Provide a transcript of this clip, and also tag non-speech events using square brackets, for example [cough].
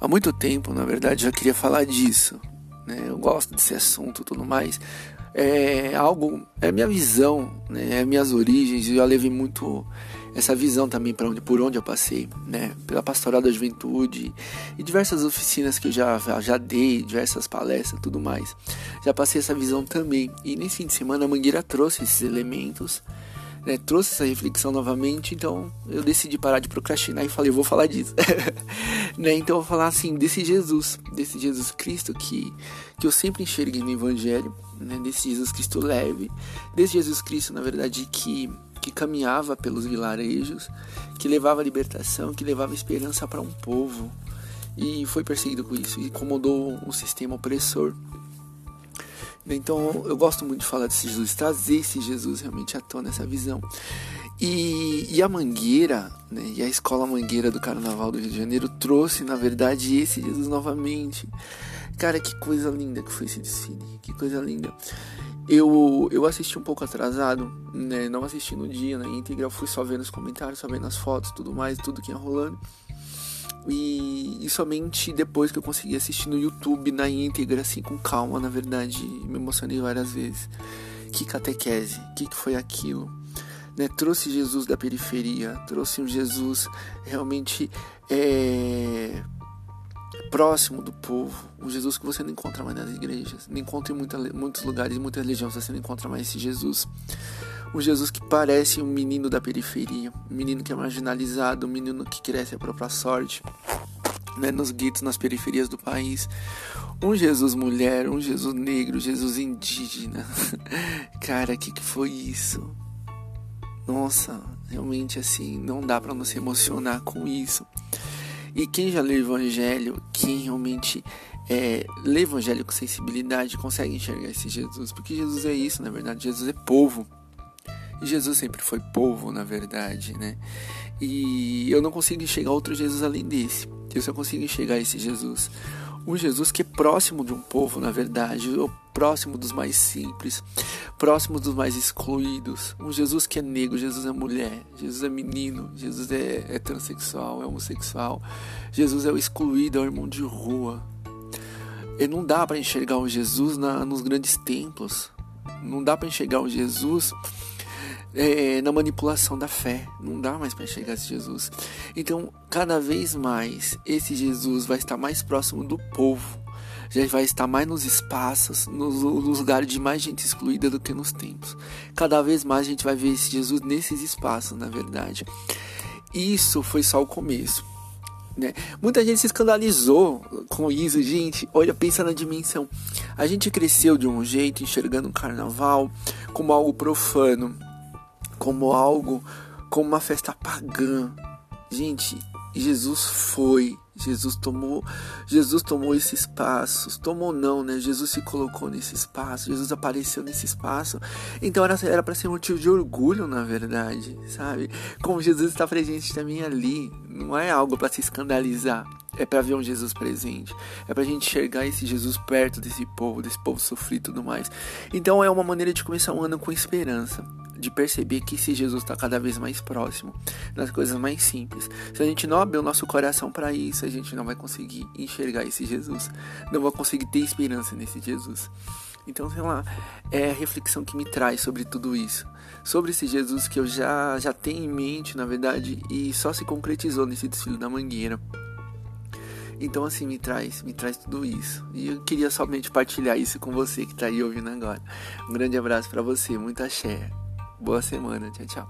há muito tempo, na verdade, já queria falar disso. Né? Eu gosto desse assunto tudo mais. É algo, é minha visão, né? é minhas origens, eu levei muito essa visão também para onde, por onde eu passei, né? Pela pastoral da juventude e diversas oficinas que eu já, já dei, diversas palestras tudo mais. Já passei essa visão também. E nesse fim de semana a Mangueira trouxe esses elementos né, trouxe essa reflexão novamente, então eu decidi parar de procrastinar e falei, vou falar disso. [laughs] né, então eu vou falar assim, desse Jesus, desse Jesus Cristo que, que eu sempre enxerguei no Evangelho, né, desse Jesus Cristo leve, desse Jesus Cristo, na verdade, que, que caminhava pelos vilarejos, que levava libertação, que levava esperança para um povo. E foi perseguido com isso, incomodou o sistema opressor. Então eu gosto muito de falar desse Jesus, trazer esse Jesus realmente à tona, essa visão. E, e, a Mangueira, né, e a escola Mangueira do Carnaval do Rio de Janeiro trouxe, na verdade, esse Jesus novamente. Cara, que coisa linda que foi esse desfile, que coisa linda. Eu, eu assisti um pouco atrasado, né, não assisti no dia, na íntegra, fui só vendo os comentários, só vendo as fotos, tudo mais, tudo que ia rolando. E, e, somente depois que eu consegui assistir no YouTube na íntegra, assim, com calma, na verdade, me emocionei várias vezes. Que catequese, o que, que foi aquilo? Né? Trouxe Jesus da periferia, trouxe um Jesus realmente é, próximo do povo, um Jesus que você não encontra mais nas igrejas, não encontra em muita, muitos lugares, em muitas religiões, você não encontra mais esse Jesus. Um Jesus que parece um menino da periferia, um menino que é marginalizado, um menino que cresce a própria sorte, né, nos guetos, nas periferias do país. Um Jesus mulher, um Jesus negro, Jesus indígena. [laughs] Cara, o que, que foi isso? Nossa, realmente assim, não dá para não se emocionar com isso. E quem já lê o Evangelho, quem realmente é, lê o Evangelho com sensibilidade, consegue enxergar esse Jesus, porque Jesus é isso, na verdade, Jesus é povo. Jesus sempre foi povo, na verdade, né? E eu não consigo enxergar outro Jesus além desse. Eu só consigo enxergar esse Jesus. Um Jesus que é próximo de um povo, na verdade, próximo dos mais simples, próximo dos mais excluídos. Um Jesus que é negro, Jesus é mulher, Jesus é menino, Jesus é, é transexual, é homossexual. Jesus é o excluído, é o irmão de rua. E não dá para enxergar o Jesus na, nos grandes templos. Não dá para enxergar o Jesus é, na manipulação da fé. Não dá mais para enxergar esse Jesus. Então, cada vez mais, esse Jesus vai estar mais próximo do povo. Já vai estar mais nos espaços, nos, nos lugares de mais gente excluída do que nos templos. Cada vez mais a gente vai ver esse Jesus nesses espaços, na verdade. Isso foi só o começo. Né? Muita gente se escandalizou com isso, gente. Olha, pensa na dimensão. A gente cresceu de um jeito enxergando o carnaval como algo profano, como algo, como uma festa pagã. Gente, Jesus foi, Jesus tomou, Jesus tomou esse espaço, tomou não, né? Jesus se colocou nesse espaço, Jesus apareceu nesse espaço. Então era para ser motivo de orgulho, na verdade, sabe? Como Jesus está presente também ali, não é algo para se escandalizar. É para ver um Jesus presente. É para a gente enxergar esse Jesus perto desse povo, desse povo sofrido e tudo mais. Então é uma maneira de começar um ano com esperança de perceber que esse Jesus está cada vez mais próximo, nas coisas mais simples. Se a gente não abrir o nosso coração para isso, a gente não vai conseguir enxergar esse Jesus, não vai conseguir ter esperança nesse Jesus. Então, sei lá, é a reflexão que me traz sobre tudo isso. Sobre esse Jesus que eu já, já tenho em mente, na verdade, e só se concretizou nesse desfile da Mangueira. Então, assim, me traz, me traz tudo isso. E eu queria somente partilhar isso com você que está aí ouvindo agora. Um grande abraço para você, muita axé. Boa semana. Tchau, tchau.